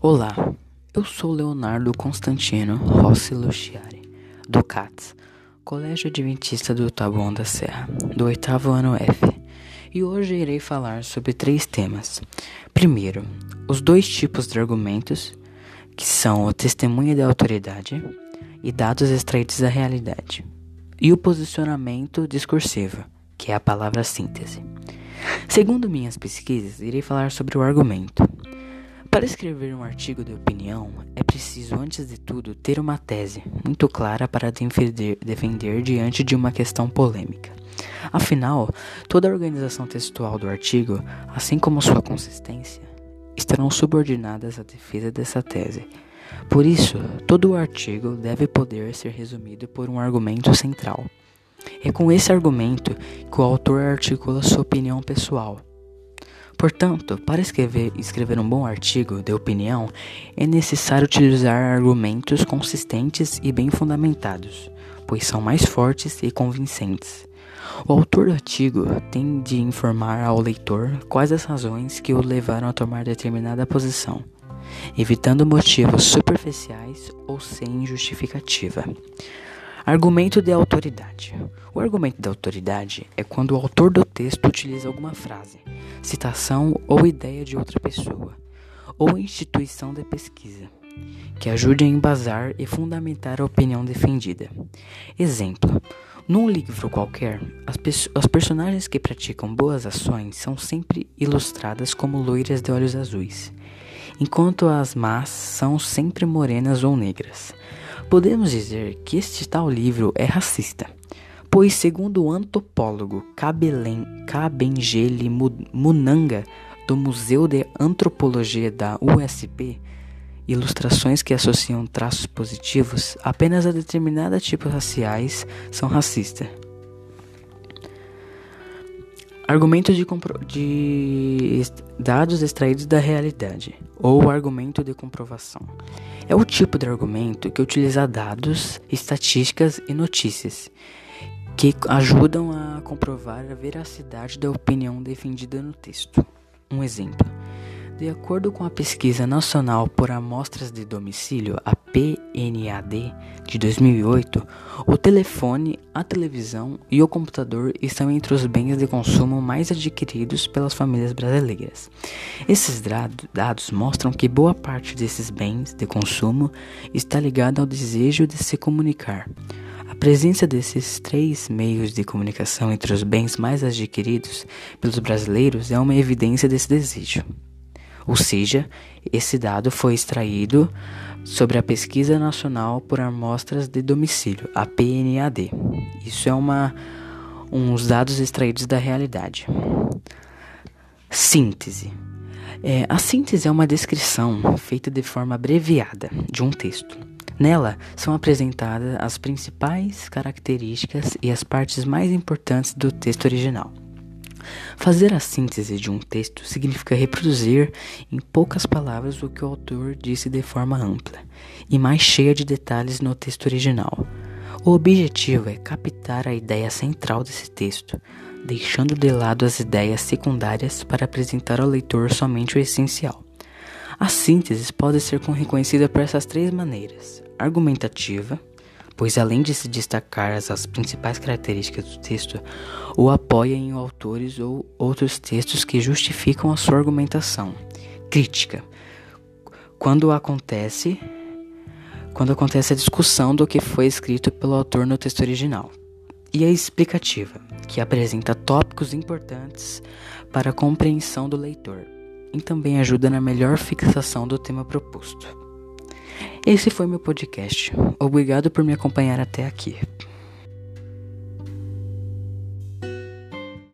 Olá, eu sou Leonardo Constantino Rossi Luciari, do CATS, Colégio Adventista do Taboão da Serra, do oitavo ano F, e hoje irei falar sobre três temas. Primeiro, os dois tipos de argumentos, que são o testemunho da autoridade e dados extraídos da realidade, e o posicionamento discursivo, que é a palavra síntese. Segundo minhas pesquisas, irei falar sobre o argumento. Para escrever um artigo de opinião, é preciso, antes de tudo, ter uma tese muito clara para defender, defender diante de uma questão polêmica. Afinal, toda a organização textual do artigo, assim como sua consistência, estarão subordinadas à defesa dessa tese. Por isso, todo o artigo deve poder ser resumido por um argumento central. É com esse argumento que o autor articula sua opinião pessoal Portanto, para escrever, escrever um bom artigo de opinião, é necessário utilizar argumentos consistentes e bem fundamentados, pois são mais fortes e convincentes. O autor do artigo tem de informar ao leitor quais as razões que o levaram a tomar determinada posição, evitando motivos superficiais ou sem justificativa. Argumento de autoridade. O argumento de autoridade é quando o autor do texto utiliza alguma frase, citação ou ideia de outra pessoa ou instituição de pesquisa que ajude a embasar e fundamentar a opinião defendida. Exemplo: num livro qualquer, as, as personagens que praticam boas ações são sempre ilustradas como loiras de olhos azuis, enquanto as más são sempre morenas ou negras. Podemos dizer que este tal livro é racista, pois, segundo o antropólogo Kabengele Munanga, do Museu de Antropologia da USP, ilustrações que associam traços positivos apenas a determinados tipos raciais são racistas. Argumento de, de, dados extraídos da realidade, ou argumento de comprovação. É o tipo de argumento que utiliza dados, estatísticas e notícias, que ajudam a comprovar a veracidade da opinião defendida no texto. Um exemplo. De acordo com a Pesquisa Nacional por Amostras de Domicílio, a PNAD, de 2008, o telefone, a televisão e o computador estão entre os bens de consumo mais adquiridos pelas famílias brasileiras. Esses dados mostram que boa parte desses bens de consumo está ligada ao desejo de se comunicar. A presença desses três meios de comunicação entre os bens mais adquiridos pelos brasileiros é uma evidência desse desejo. Ou seja, esse dado foi extraído sobre a Pesquisa Nacional por Amostras de Domicílio, a PNAD. Isso é uma, uns dados extraídos da realidade. Síntese. É, a síntese é uma descrição feita de forma abreviada de um texto. Nela são apresentadas as principais características e as partes mais importantes do texto original. Fazer a síntese de um texto significa reproduzir em poucas palavras o que o autor disse de forma ampla e mais cheia de detalhes no texto original. O objetivo é captar a ideia central desse texto, deixando de lado as ideias secundárias para apresentar ao leitor somente o essencial. A síntese pode ser reconhecida por essas três maneiras: argumentativa, pois além de se destacar as principais características do texto, o apoia em autores ou outros textos que justificam a sua argumentação. Crítica. Quando acontece quando acontece a discussão do que foi escrito pelo autor no texto original. E a explicativa, que apresenta tópicos importantes para a compreensão do leitor e também ajuda na melhor fixação do tema proposto. Esse foi meu podcast. Obrigado por me acompanhar até aqui.